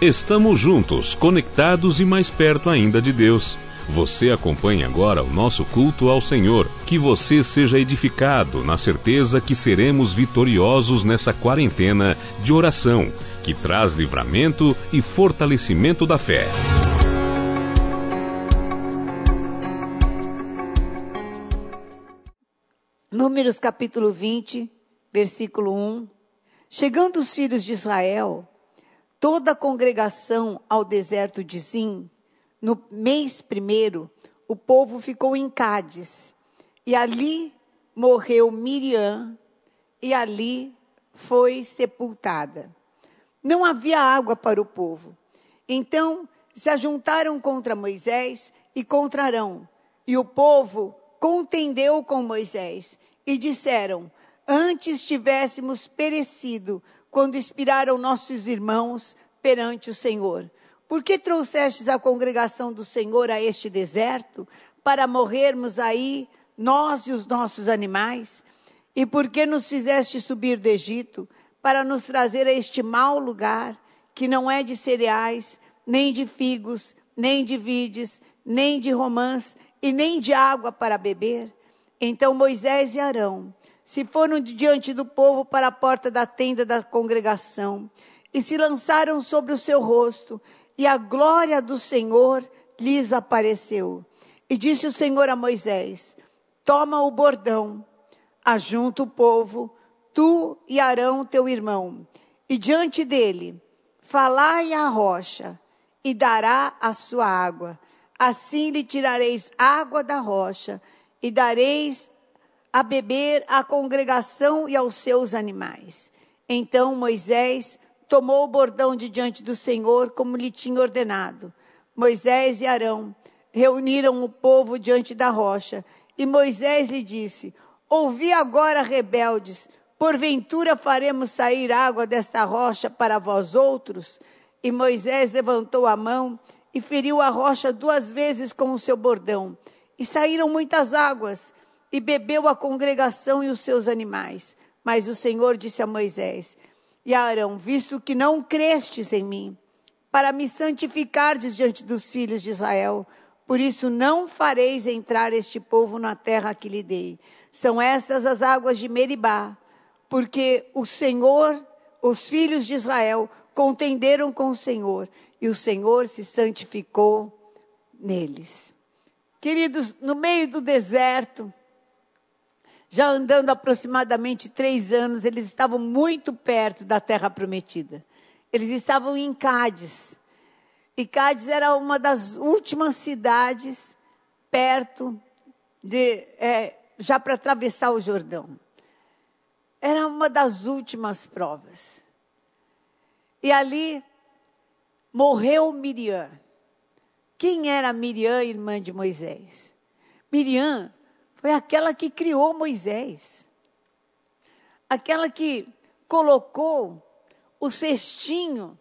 Estamos juntos, conectados e mais perto ainda de Deus. Você acompanha agora o nosso culto ao Senhor. Que você seja edificado na certeza que seremos vitoriosos nessa quarentena de oração, que traz livramento e fortalecimento da fé. Números capítulo 20, versículo 1. Chegando os filhos de Israel, toda a congregação ao deserto de Zim, no mês primeiro, o povo ficou em Cádiz, e ali morreu Miriam, e ali foi sepultada. Não havia água para o povo. Então se ajuntaram contra Moisés e contra Arão, e o povo contendeu com Moisés, e disseram: Antes tivéssemos perecido quando inspiraram nossos irmãos perante o Senhor. Por que trouxestes a congregação do Senhor a este deserto, para morrermos aí, nós e os nossos animais? E por que nos fizeste subir do Egito, para nos trazer a este mau lugar, que não é de cereais, nem de figos, nem de vides, nem de romãs, e nem de água para beber? Então Moisés e Arão se foram diante do povo para a porta da tenda da congregação e se lançaram sobre o seu rosto e a glória do Senhor lhes apareceu. E disse o Senhor a Moisés: Toma o bordão, ajunta o povo, tu e Arão teu irmão, e diante dele falai à rocha, e dará a sua água. Assim lhe tirareis água da rocha, e dareis a beber à congregação e aos seus animais. Então Moisés tomou o bordão de diante do Senhor, como lhe tinha ordenado. Moisés e Arão reuniram o povo diante da rocha, e Moisés lhe disse: Ouvi agora, rebeldes, porventura faremos sair água desta rocha para vós outros? E Moisés levantou a mão e feriu a rocha duas vezes com o seu bordão, e saíram muitas águas, e bebeu a congregação e os seus animais. Mas o Senhor disse a Moisés: e Arão, visto que não crestes em mim, para me santificardes diante dos filhos de Israel, por isso não fareis entrar este povo na terra que lhe dei. São estas as águas de Meribá, porque o Senhor, os filhos de Israel, contenderam com o Senhor, e o Senhor se santificou neles. Queridos, no meio do deserto, já andando aproximadamente três anos, eles estavam muito perto da terra prometida. Eles estavam em Cádiz. E Cádiz era uma das últimas cidades perto de, é, já para atravessar o Jordão. Era uma das últimas provas. E ali morreu Miriam. Quem era Miriam, irmã de Moisés? Miriam foi aquela que criou Moisés. Aquela que colocou o cestinho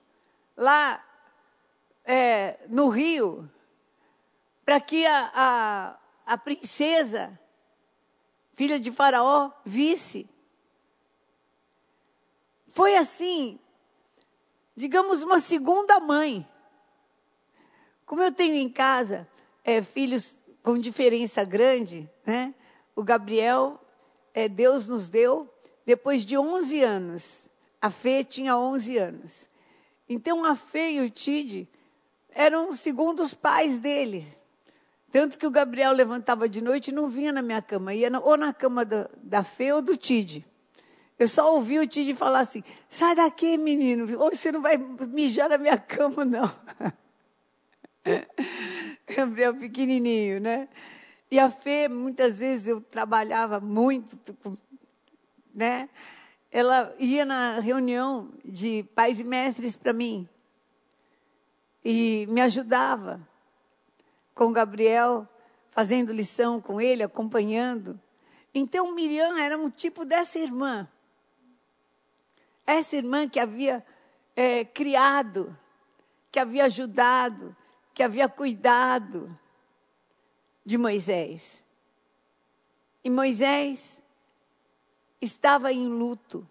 lá é, no rio, para que a, a, a princesa, filha de Faraó, visse. Foi assim, digamos, uma segunda mãe. Como eu tenho em casa é, filhos com diferença grande, né? O Gabriel, é, Deus nos deu depois de 11 anos. A Fê tinha 11 anos. Então a Fê e o Tide eram segundo os pais dele. Tanto que o Gabriel levantava de noite e não vinha na minha cama, ia na, ou na cama da, da Fê ou do Tide. Eu só ouvi o Tide falar assim: sai daqui, menino, hoje você não vai mijar na minha cama, não. Gabriel pequenininho, né? E a Fê, muitas vezes eu trabalhava muito, né? Ela ia na reunião de pais e mestres para mim. E me ajudava com o Gabriel, fazendo lição com ele, acompanhando. Então Miriam era um tipo dessa irmã. Essa irmã que havia é, criado, que havia ajudado, que havia cuidado de Moisés. E Moisés estava em luto,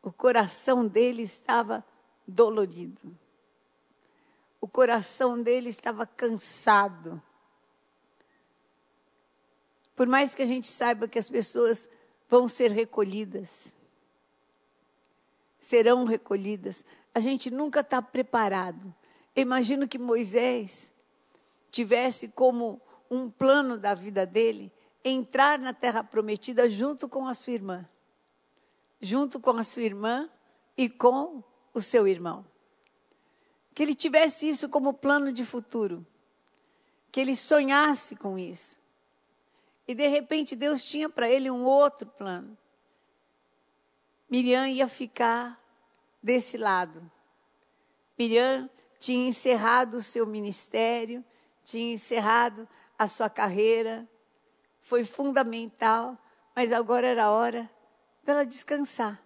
o coração dele estava dolorido. o coração dele estava cansado. Por mais que a gente saiba que as pessoas vão ser recolhidas, serão recolhidas, a gente nunca está preparado. Imagino que Moisés tivesse como um plano da vida dele entrar na terra prometida junto com a sua irmã. Junto com a sua irmã e com o seu irmão. Que ele tivesse isso como plano de futuro. Que ele sonhasse com isso. E de repente Deus tinha para ele um outro plano. Miriam ia ficar desse lado. Miriam tinha encerrado o seu ministério, tinha encerrado a sua carreira, foi fundamental, mas agora era hora dela descansar,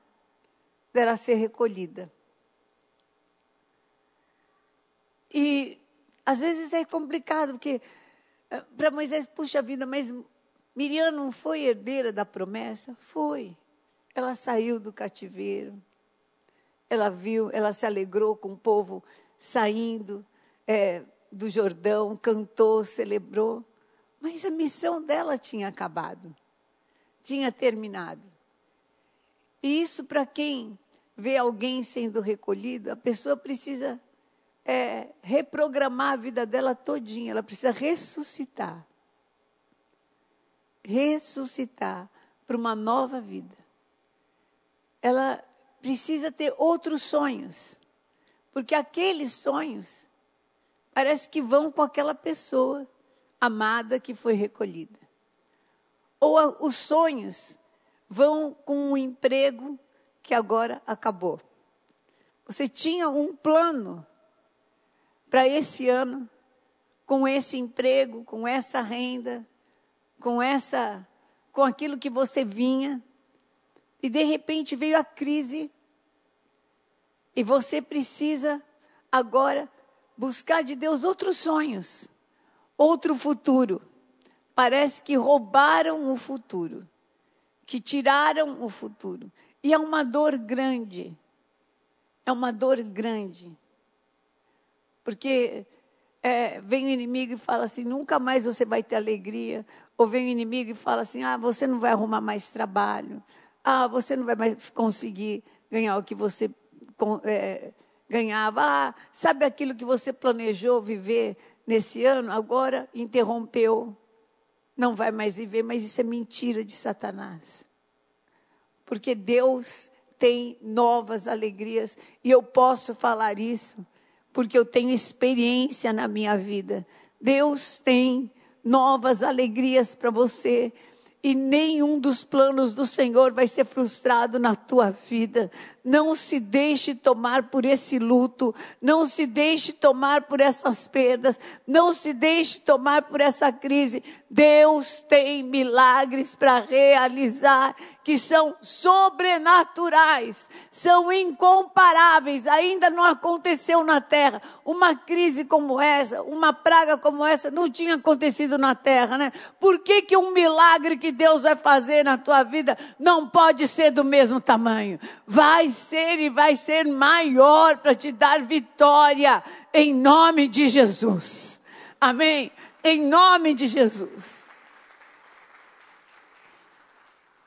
dela ser recolhida. E às vezes é complicado, porque eh, para Moisés, puxa vida, mas Miriam não foi herdeira da promessa? Foi. Ela saiu do cativeiro. Ela viu, ela se alegrou com o povo saindo é, do Jordão, cantou, celebrou. Mas a missão dela tinha acabado, tinha terminado. E isso, para quem vê alguém sendo recolhido, a pessoa precisa é, reprogramar a vida dela todinha, ela precisa ressuscitar. Ressuscitar para uma nova vida. Ela precisa ter outros sonhos, porque aqueles sonhos parece que vão com aquela pessoa amada que foi recolhida. Ou a, os sonhos vão com um emprego que agora acabou. Você tinha um plano para esse ano, com esse emprego, com essa renda, com essa com aquilo que você vinha, e de repente veio a crise e você precisa agora buscar de Deus outros sonhos, outro futuro. Parece que roubaram o futuro, que tiraram o futuro. E é uma dor grande. É uma dor grande. Porque é, vem o inimigo e fala assim: nunca mais você vai ter alegria. Ou vem o inimigo e fala assim: ah, você não vai arrumar mais trabalho. Ah, você não vai mais conseguir ganhar o que você é, ganhava. Ah, sabe aquilo que você planejou viver nesse ano? Agora interrompeu. Não vai mais viver, mas isso é mentira de Satanás. Porque Deus tem novas alegrias e eu posso falar isso porque eu tenho experiência na minha vida. Deus tem novas alegrias para você e nenhum dos planos do Senhor vai ser frustrado na tua vida. Não se deixe tomar por esse luto, não se deixe tomar por essas perdas, não se deixe tomar por essa crise. Deus tem milagres para realizar que são sobrenaturais, são incomparáveis, ainda não aconteceu na terra. Uma crise como essa, uma praga como essa, não tinha acontecido na terra, né? Por que, que um milagre que Deus vai fazer na tua vida não pode ser do mesmo tamanho? Vai ser e vai ser maior para te dar vitória, em nome de Jesus. Amém? Em nome de Jesus.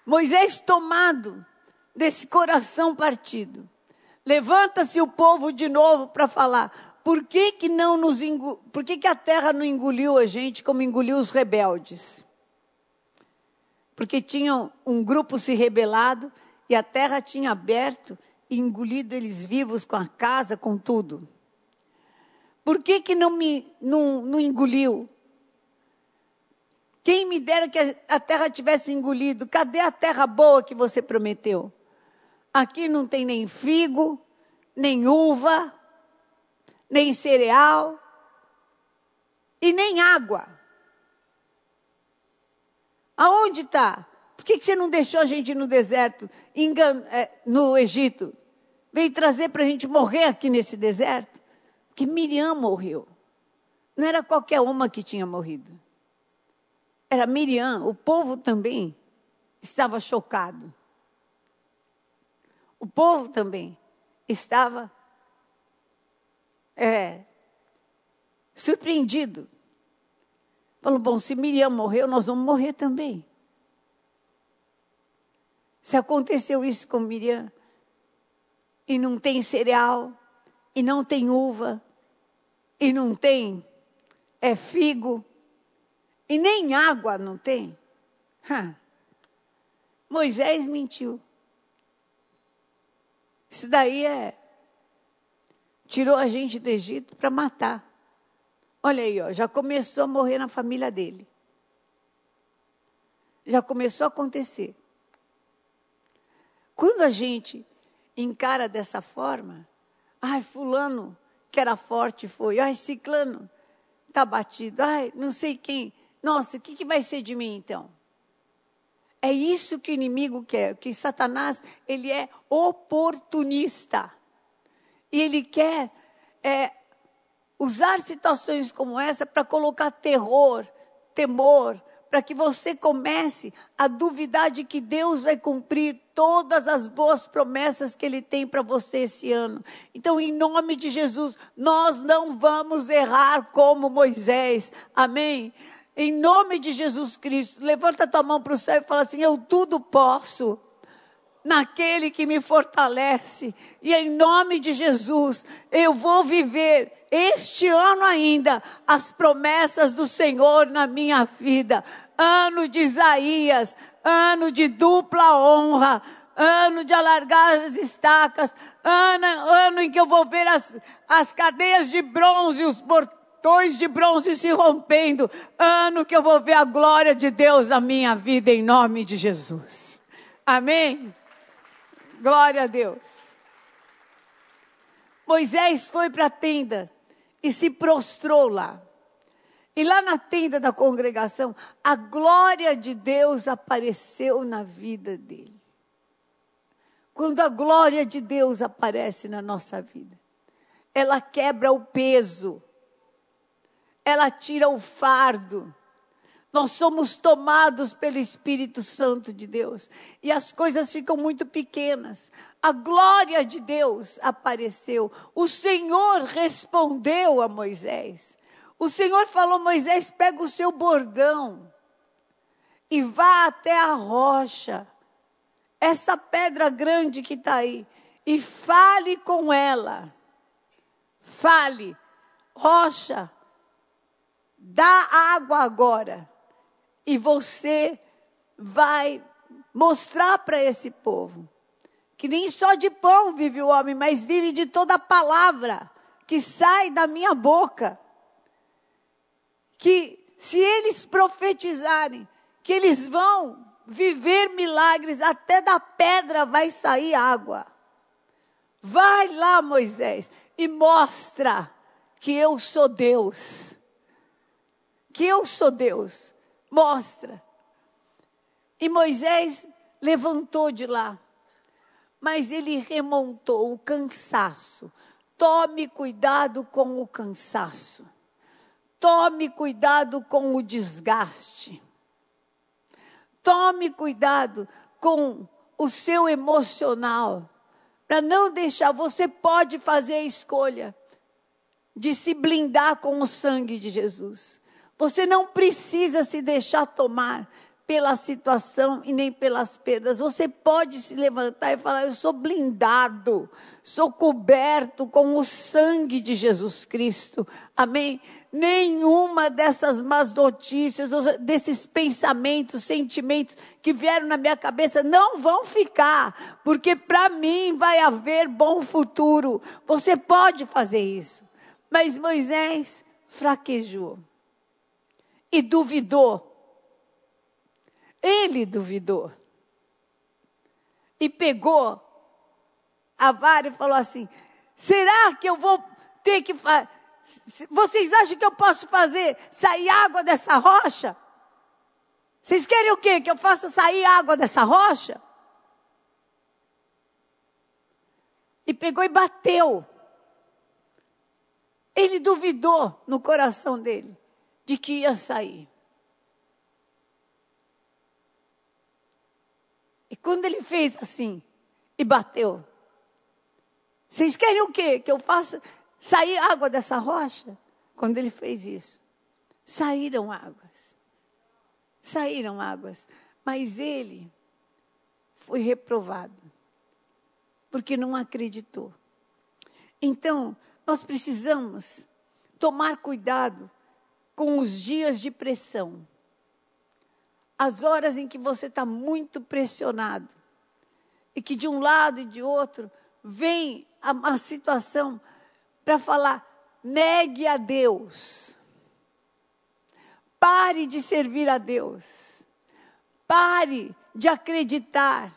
Moisés tomado desse coração partido. Levanta-se o povo de novo para falar. Por que que não nos engol... por que que a terra não engoliu a gente como engoliu os rebeldes? Porque tinham um grupo se rebelado e a terra tinha aberto e engolido eles vivos com a casa, com tudo. Por que que não me não, não engoliu? Quem me dera que a terra tivesse engolido. Cadê a terra boa que você prometeu? Aqui não tem nem figo, nem uva, nem cereal e nem água. Aonde está? Que, que você não deixou a gente no deserto, é, no Egito? Veio trazer para a gente morrer aqui nesse deserto? Porque Miriam morreu. Não era qualquer uma que tinha morrido era Miriam, o povo também estava chocado. O povo também estava é, surpreendido. Falou: bom, se Miriam morreu, nós vamos morrer também. Se aconteceu isso com Miriam, e não tem cereal, e não tem uva, e não tem é figo, e nem água não tem. Ha. Moisés mentiu. Isso daí é. Tirou a gente do Egito para matar. Olha aí, ó, já começou a morrer na família dele. Já começou a acontecer. Quando a gente encara dessa forma, ai, fulano que era forte foi, ai, ciclano está batido, ai, não sei quem. Nossa, o que, que vai ser de mim então? É isso que o inimigo quer, que Satanás, ele é oportunista. E ele quer é, usar situações como essa para colocar terror, temor, para que você comece a duvidar de que Deus vai cumprir todas as boas promessas que Ele tem para você esse ano. Então, em nome de Jesus, nós não vamos errar como Moisés. Amém? Em nome de Jesus Cristo, levanta tua mão para o céu e fala assim: Eu tudo posso naquele que me fortalece. E em nome de Jesus, eu vou viver este ano ainda as promessas do Senhor na minha vida. Ano de Isaías, ano de dupla honra, ano de alargar as estacas, ano, ano em que eu vou ver as, as cadeias de bronze, os portões de bronze se rompendo, ano que eu vou ver a glória de Deus na minha vida, em nome de Jesus. Amém? Glória a Deus. Moisés foi para a tenda e se prostrou lá. E lá na tenda da congregação, a glória de Deus apareceu na vida dele. Quando a glória de Deus aparece na nossa vida, ela quebra o peso, ela tira o fardo, nós somos tomados pelo Espírito Santo de Deus e as coisas ficam muito pequenas. A glória de Deus apareceu. O Senhor respondeu a Moisés. O Senhor falou: Moisés, pega o seu bordão e vá até a rocha, essa pedra grande que está aí, e fale com ela. Fale, rocha, dá água agora e você vai mostrar para esse povo que nem só de pão vive o homem, mas vive de toda palavra que sai da minha boca. Que se eles profetizarem, que eles vão viver milagres, até da pedra vai sair água. Vai lá, Moisés, e mostra que eu sou Deus. Que eu sou Deus mostra. E Moisés levantou de lá, mas ele remontou o cansaço. Tome cuidado com o cansaço. Tome cuidado com o desgaste. Tome cuidado com o seu emocional, para não deixar. Você pode fazer a escolha de se blindar com o sangue de Jesus. Você não precisa se deixar tomar pela situação e nem pelas perdas. Você pode se levantar e falar: Eu sou blindado, sou coberto com o sangue de Jesus Cristo. Amém? Nenhuma dessas más notícias, desses pensamentos, sentimentos que vieram na minha cabeça não vão ficar, porque para mim vai haver bom futuro. Você pode fazer isso. Mas Moisés fraquejou e duvidou. Ele duvidou. E pegou a vara e falou assim: será que eu vou ter que fazer? Vocês acham que eu posso fazer sair água dessa rocha? Vocês querem o quê? Que eu faça sair água dessa rocha? E pegou e bateu. Ele duvidou no coração dele de que ia sair. Quando ele fez assim e bateu, vocês querem o quê? Que eu faça sair água dessa rocha? quando ele fez isso, saíram águas. Saíram águas. Mas ele foi reprovado, porque não acreditou. Então, nós precisamos tomar cuidado com os dias de pressão. As horas em que você está muito pressionado. E que de um lado e de outro vem a, situação para falar: negue a Deus. Pare de servir a Deus. Pare de acreditar.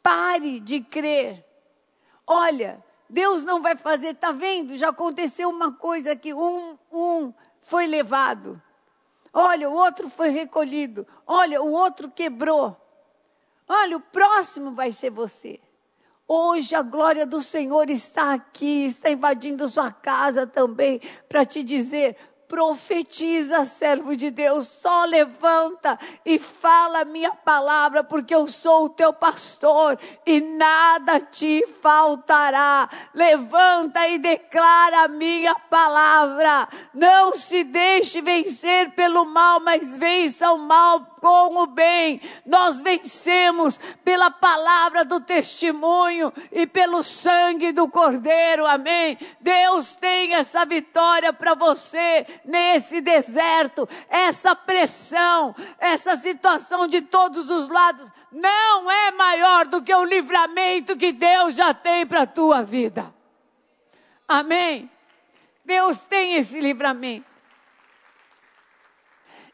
Pare de crer. Olha, Deus não vai fazer, tá vendo? Já aconteceu uma coisa que um, um foi levado. Olha, o outro foi recolhido. Olha, o outro quebrou. Olha, o próximo vai ser você. Hoje a glória do Senhor está aqui, está invadindo sua casa também, para te dizer: Profetiza, servo de Deus, só levanta e fala a minha palavra, porque eu sou o teu pastor e nada te faltará. Levanta e declara a minha palavra. Não se deixe vencer pelo mal, mas vença o mal com o bem. Nós vencemos pela palavra do testemunho e pelo sangue do Cordeiro. Amém. Deus tem essa vitória para você nesse deserto, essa pressão, essa situação de todos os lados não é maior do que o livramento que Deus já tem para a tua vida. Amém? Deus tem esse livramento.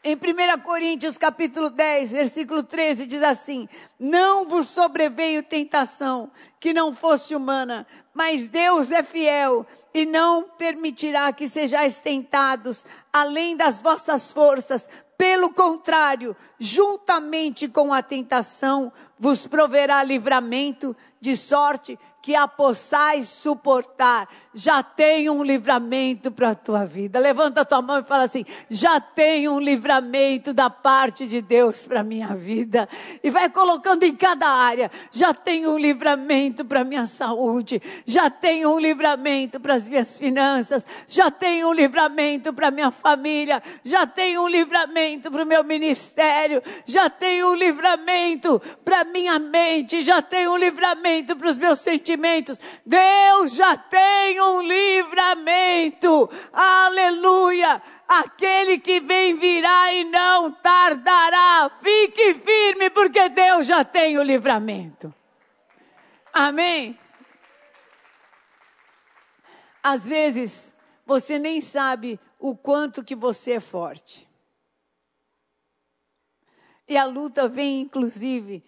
Em 1 Coríntios capítulo 10, versículo 13, diz assim: Não vos sobreveio tentação que não fosse humana, mas Deus é fiel e não permitirá que sejais tentados além das vossas forças. Pelo contrário, juntamente com a tentação, vos proverá livramento, de sorte que a possais suportar. Já tem um livramento para a tua vida. Levanta a tua mão e fala assim: já tem um livramento da parte de Deus para a minha vida. E vai colocando em cada área: já tem um livramento para a minha saúde, já tem um livramento para as minhas finanças, já tem um livramento para a minha família, já tem um livramento para o meu ministério, já tem um livramento para a minha mente, já tem um livramento para os meus sentimentos sentimentos. Deus já tem um livramento. Aleluia. Aquele que vem virá e não tardará. Fique firme, porque Deus já tem o livramento. Amém? Às vezes, você nem sabe o quanto que você é forte. E a luta vem, inclusive,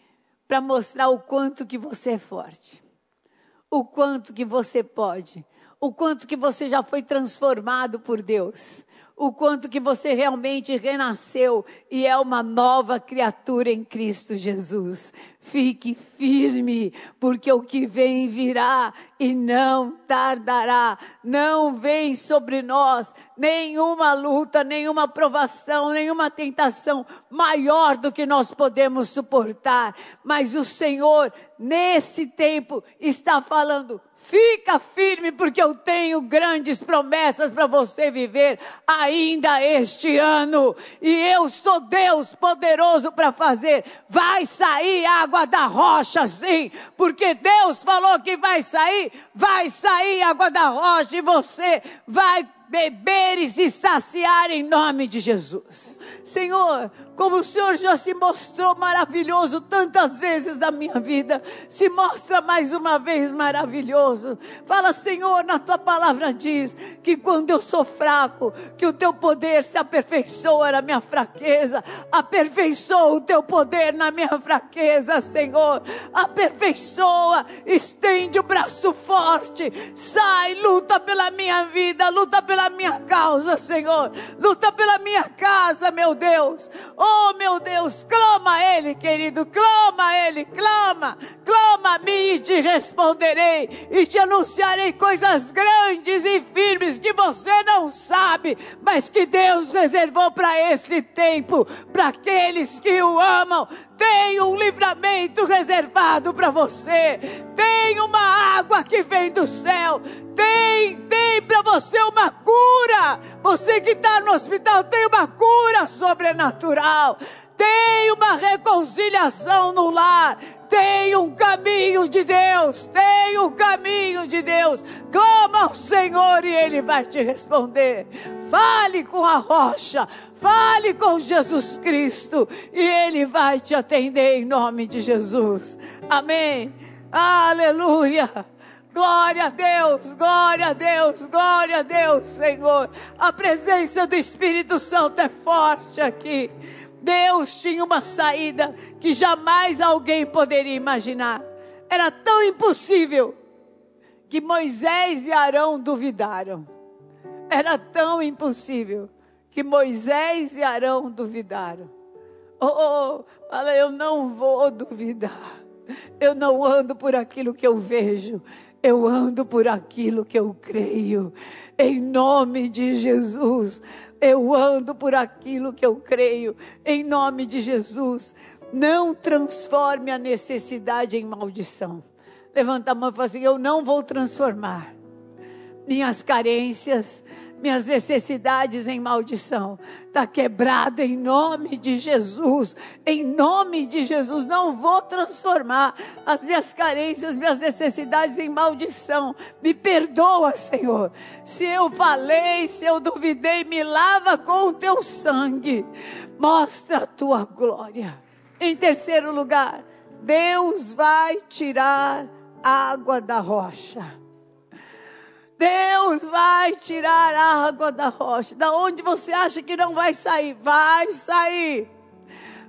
para mostrar o quanto que você é forte o quanto que você pode, o quanto que você já foi transformado por Deus, o quanto que você realmente renasceu e é uma nova criatura em Cristo Jesus. Fique firme, porque o que vem virá e não tardará. Não vem sobre nós nenhuma luta, nenhuma provação, nenhuma tentação maior do que nós podemos suportar. Mas o Senhor, nesse tempo, está falando: Fica firme, porque eu tenho grandes promessas para você viver ainda este ano. E eu sou Deus poderoso para fazer. Vai sair água da rocha, sim, porque Deus falou que vai sair. Vai sair água da rocha e você vai beber e saciar em nome de Jesus. Senhor, como o Senhor já se mostrou maravilhoso tantas vezes na minha vida, se mostra mais uma vez maravilhoso. Fala, Senhor, na tua palavra diz que quando eu sou fraco, que o teu poder se aperfeiçoa na minha fraqueza. Aperfeiçoa o teu poder na minha fraqueza, Senhor. Aperfeiçoa, estende o braço forte, sai, luta pela minha vida, luta pela minha causa, Senhor. Luta pela minha casa, meu Deus. Oh, meu Deus, clama a Ele, querido, clama a Ele, clama, clama a mim e te responderei e te anunciarei coisas grandes e firmes que você não sabe, mas que Deus reservou para esse tempo, para aqueles que o amam. Tem um livramento reservado para você. Tem uma água que vem do céu. Tem, tem para você uma cura Você que está no hospital tem uma cura sobrenatural. Tem uma reconciliação no lar. Tem um caminho de Deus. Tem um caminho de Deus. Clama ao Senhor e Ele vai te responder. Fale com a rocha. Fale com Jesus Cristo. E Ele vai te atender em nome de Jesus. Amém. Aleluia. Glória a Deus, glória a Deus, glória a Deus, Senhor. A presença do Espírito Santo é forte aqui. Deus tinha uma saída que jamais alguém poderia imaginar. Era tão impossível que Moisés e Arão duvidaram. Era tão impossível que Moisés e Arão duvidaram. Oh, oh, fala, eu não vou duvidar. Eu não ando por aquilo que eu vejo. Eu ando por aquilo que eu creio. Em nome de Jesus. Eu ando por aquilo que eu creio. Em nome de Jesus. Não transforme a necessidade em maldição. Levanta a mão e fala assim: Eu não vou transformar minhas carências, minhas necessidades em maldição. Está quebrado em nome de Jesus. Em nome de Jesus. Não vou transformar as minhas carências, minhas necessidades em maldição. Me perdoa, Senhor. Se eu falei, se eu duvidei, me lava com o teu sangue. Mostra a tua glória. Em terceiro lugar, Deus vai tirar água da rocha. Deus vai tirar a água da rocha. Da onde você acha que não vai sair? Vai sair.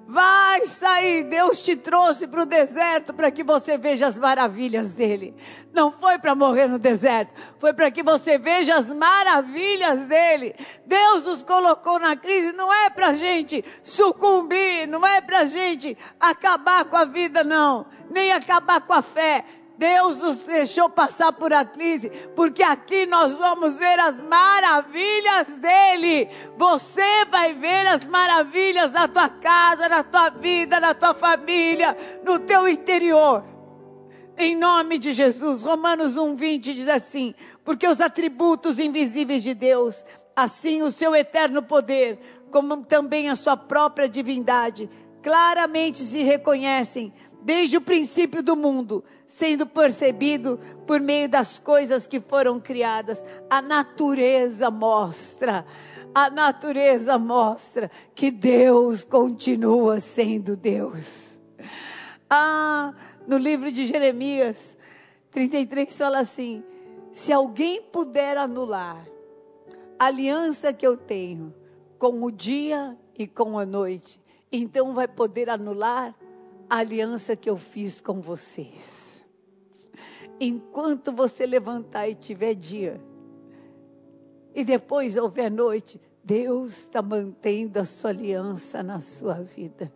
Vai sair. Deus te trouxe para o deserto para que você veja as maravilhas dele. Não foi para morrer no deserto, foi para que você veja as maravilhas dele. Deus nos colocou na crise, não é para gente sucumbir, não é para gente acabar com a vida, não, nem acabar com a fé. Deus nos deixou passar por a crise, porque aqui nós vamos ver as maravilhas dele. Você vai ver as maravilhas da tua casa, na tua vida, na tua família, no teu interior. Em nome de Jesus, Romanos 1:20 diz assim: porque os atributos invisíveis de Deus, assim o seu eterno poder, como também a sua própria divindade, claramente se reconhecem desde o princípio do mundo, sendo percebido por meio das coisas que foram criadas. A natureza mostra, a natureza mostra que Deus continua sendo Deus. Ah, no livro de Jeremias 33 fala assim: se alguém puder anular a aliança que eu tenho com o dia e com a noite, então vai poder anular a aliança que eu fiz com vocês. Enquanto você levantar e tiver dia, e depois houver noite, Deus está mantendo a sua aliança na sua vida.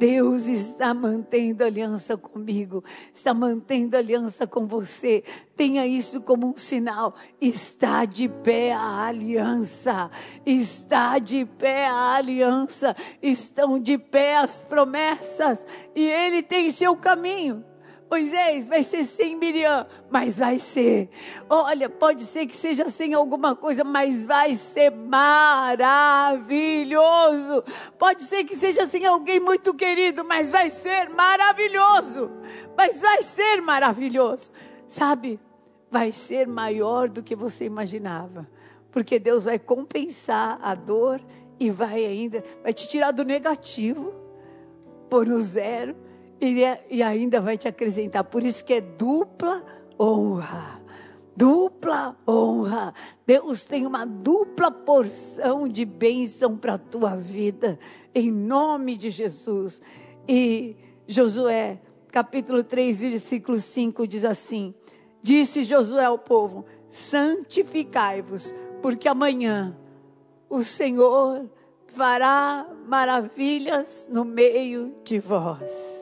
Deus está mantendo aliança comigo, está mantendo aliança com você. Tenha isso como um sinal. Está de pé a aliança, está de pé a aliança, estão de pé as promessas, e Ele tem seu caminho. Moisés, vai ser sem Miriam, mas vai ser. Olha, pode ser que seja sem alguma coisa, mas vai ser maravilhoso. Pode ser que seja sem alguém muito querido, mas vai ser maravilhoso. Mas vai ser maravilhoso. Sabe? Vai ser maior do que você imaginava. Porque Deus vai compensar a dor e vai ainda, vai te tirar do negativo, por no zero e, é, e ainda vai te acrescentar. Por isso que é dupla honra. Dupla honra. Deus tem uma dupla porção de bênção para a tua vida, em nome de Jesus. E Josué, capítulo 3, versículo 5 diz assim: Disse Josué ao povo: Santificai-vos, porque amanhã o Senhor fará maravilhas no meio de vós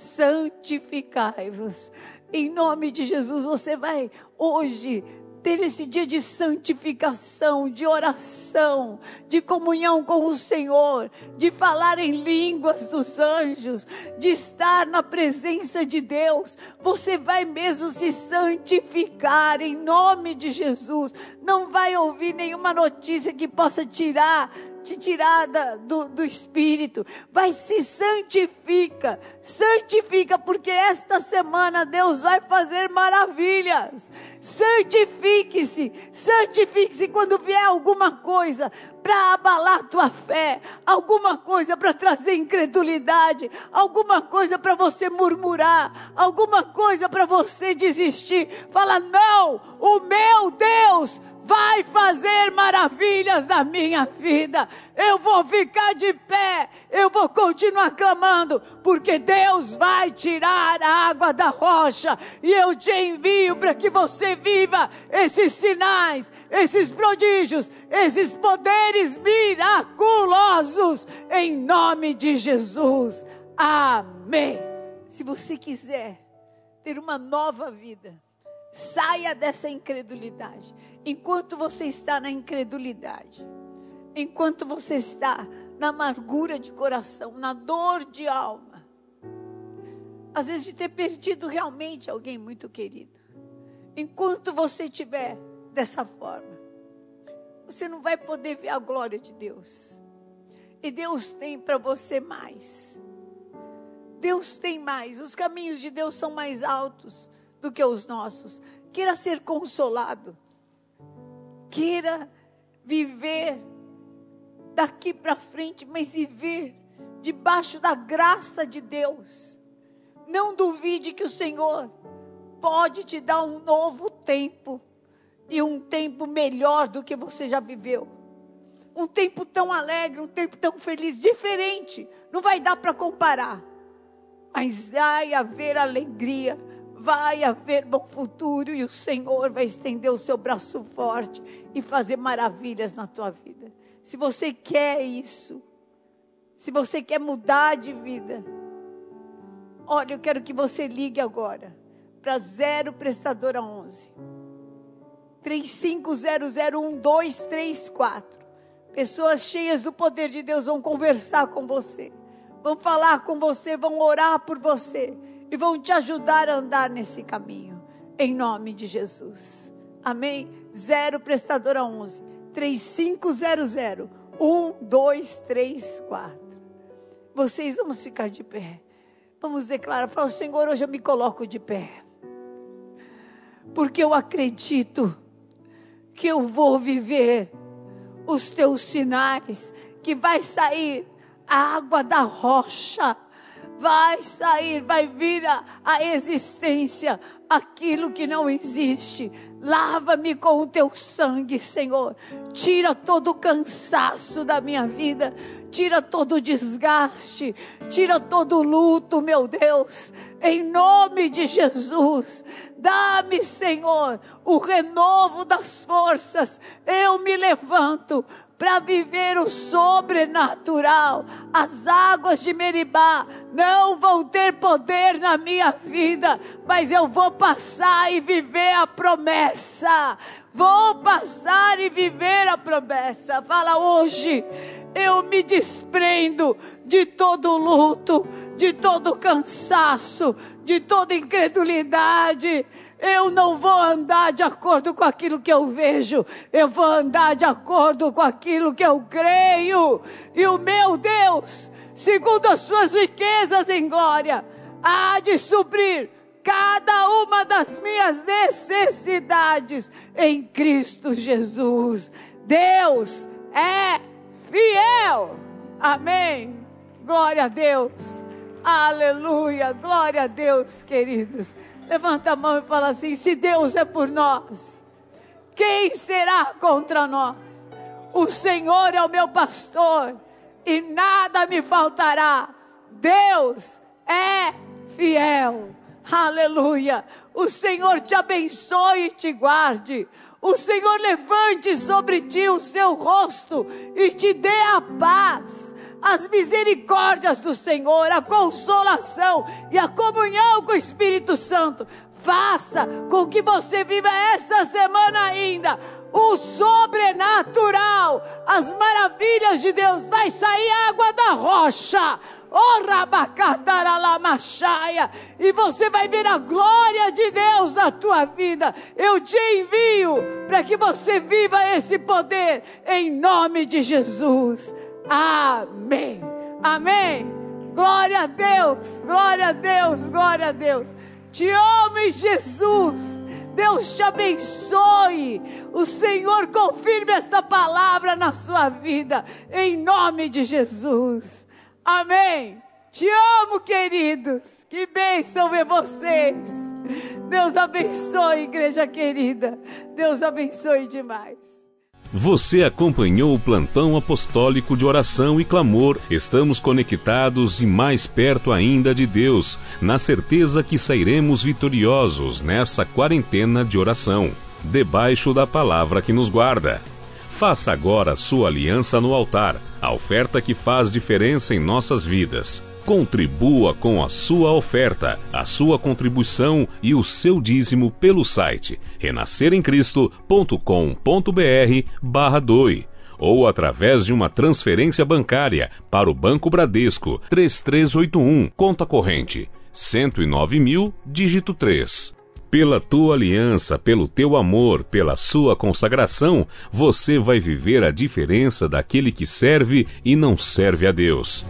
santificai-vos. Em nome de Jesus, você vai hoje ter esse dia de santificação, de oração, de comunhão com o Senhor, de falar em línguas dos anjos, de estar na presença de Deus, você vai mesmo se santificar em nome de Jesus. Não vai ouvir nenhuma notícia que possa tirar te tirar do, do espírito. Vai se santifica, santifica, porque esta semana Deus vai fazer maravilhas. Santifique-se, santifique-se quando vier alguma coisa para abalar tua fé, alguma coisa para trazer incredulidade, alguma coisa para você murmurar, alguma coisa para você desistir. Fala: "Não, o meu Deus vai fazer maravilhas na minha vida. Eu vou ficar de pé, eu vou continuar clamando, porque Deus vai tirar a água da rocha e eu te envio para que você viva esses sinais, esses prodígios, esses poderes miraculosos em nome de Jesus. Amém. Se você quiser ter uma nova vida, Saia dessa incredulidade. Enquanto você está na incredulidade, enquanto você está na amargura de coração, na dor de alma, às vezes de ter perdido realmente alguém muito querido. Enquanto você estiver dessa forma, você não vai poder ver a glória de Deus. E Deus tem para você mais. Deus tem mais. Os caminhos de Deus são mais altos do que os nossos. Queira ser consolado. Queira viver daqui para frente, mas viver debaixo da graça de Deus. Não duvide que o Senhor pode te dar um novo tempo e um tempo melhor do que você já viveu. Um tempo tão alegre, um tempo tão feliz, diferente. Não vai dar para comparar. Mas vai haver alegria vai haver bom futuro e o Senhor vai estender o seu braço forte e fazer maravilhas na tua vida. Se você quer isso, se você quer mudar de vida, olha, eu quero que você ligue agora para 0 prestadora 11 35001234. Pessoas cheias do poder de Deus vão conversar com você, vão falar com você, vão orar por você e vão te ajudar a andar nesse caminho. Em nome de Jesus. Amém? Zero prestadora 11 3500 1234. Vocês vamos ficar de pé. Vamos declarar, fala, Senhor, hoje eu me coloco de pé. Porque eu acredito que eu vou viver os teus sinais, que vai sair a água da rocha vai sair, vai vir a, a existência aquilo que não existe. Lava-me com o teu sangue, Senhor. Tira todo o cansaço da minha vida. Tira todo o desgaste. Tira todo o luto, meu Deus. Em nome de Jesus. Dá-me, Senhor, o renovo das forças. Eu me levanto para viver o sobrenatural. As águas de Meribá não vão ter poder na minha vida, mas eu vou passar e viver a promessa. Vou passar e viver a promessa. Fala hoje, eu me desprendo de todo luto, de todo cansaço, de toda incredulidade eu não vou andar de acordo com aquilo que eu vejo, eu vou andar de acordo com aquilo que eu creio. E o meu Deus, segundo as suas riquezas em glória, há de suprir cada uma das minhas necessidades em Cristo Jesus. Deus é fiel. Amém. Glória a Deus. Aleluia. Glória a Deus, queridos. Levanta a mão e fala assim: se Deus é por nós, quem será contra nós? O Senhor é o meu pastor e nada me faltará. Deus é fiel. Aleluia. O Senhor te abençoe e te guarde. O Senhor levante sobre ti o seu rosto e te dê a paz as misericórdias do Senhor, a consolação e a comunhão com o Espírito Santo faça com que você viva essa semana ainda o sobrenatural, as maravilhas de Deus. Vai sair água da rocha. E você vai ver a glória de Deus na tua vida. Eu te envio para que você viva esse poder em nome de Jesus. Amém. Amém. Glória a Deus, glória a Deus, glória a Deus. Te amo, Jesus. Deus te abençoe. O Senhor confirme esta palavra na sua vida, em nome de Jesus. Amém. Te amo, queridos. Que bênção ver vocês. Deus abençoe, igreja querida. Deus abençoe demais. Você acompanhou o plantão apostólico de oração e clamor. Estamos conectados e mais perto ainda de Deus, na certeza que sairemos vitoriosos nessa quarentena de oração, debaixo da palavra que nos guarda. Faça agora sua aliança no altar, a oferta que faz diferença em nossas vidas. Contribua com a sua oferta, a sua contribuição e o seu dízimo pelo site renasceremcristo.com.br barra doe ou através de uma transferência bancária para o Banco Bradesco 3381, conta corrente 109 mil, dígito 3. Pela tua aliança, pelo teu amor, pela sua consagração, você vai viver a diferença daquele que serve e não serve a Deus.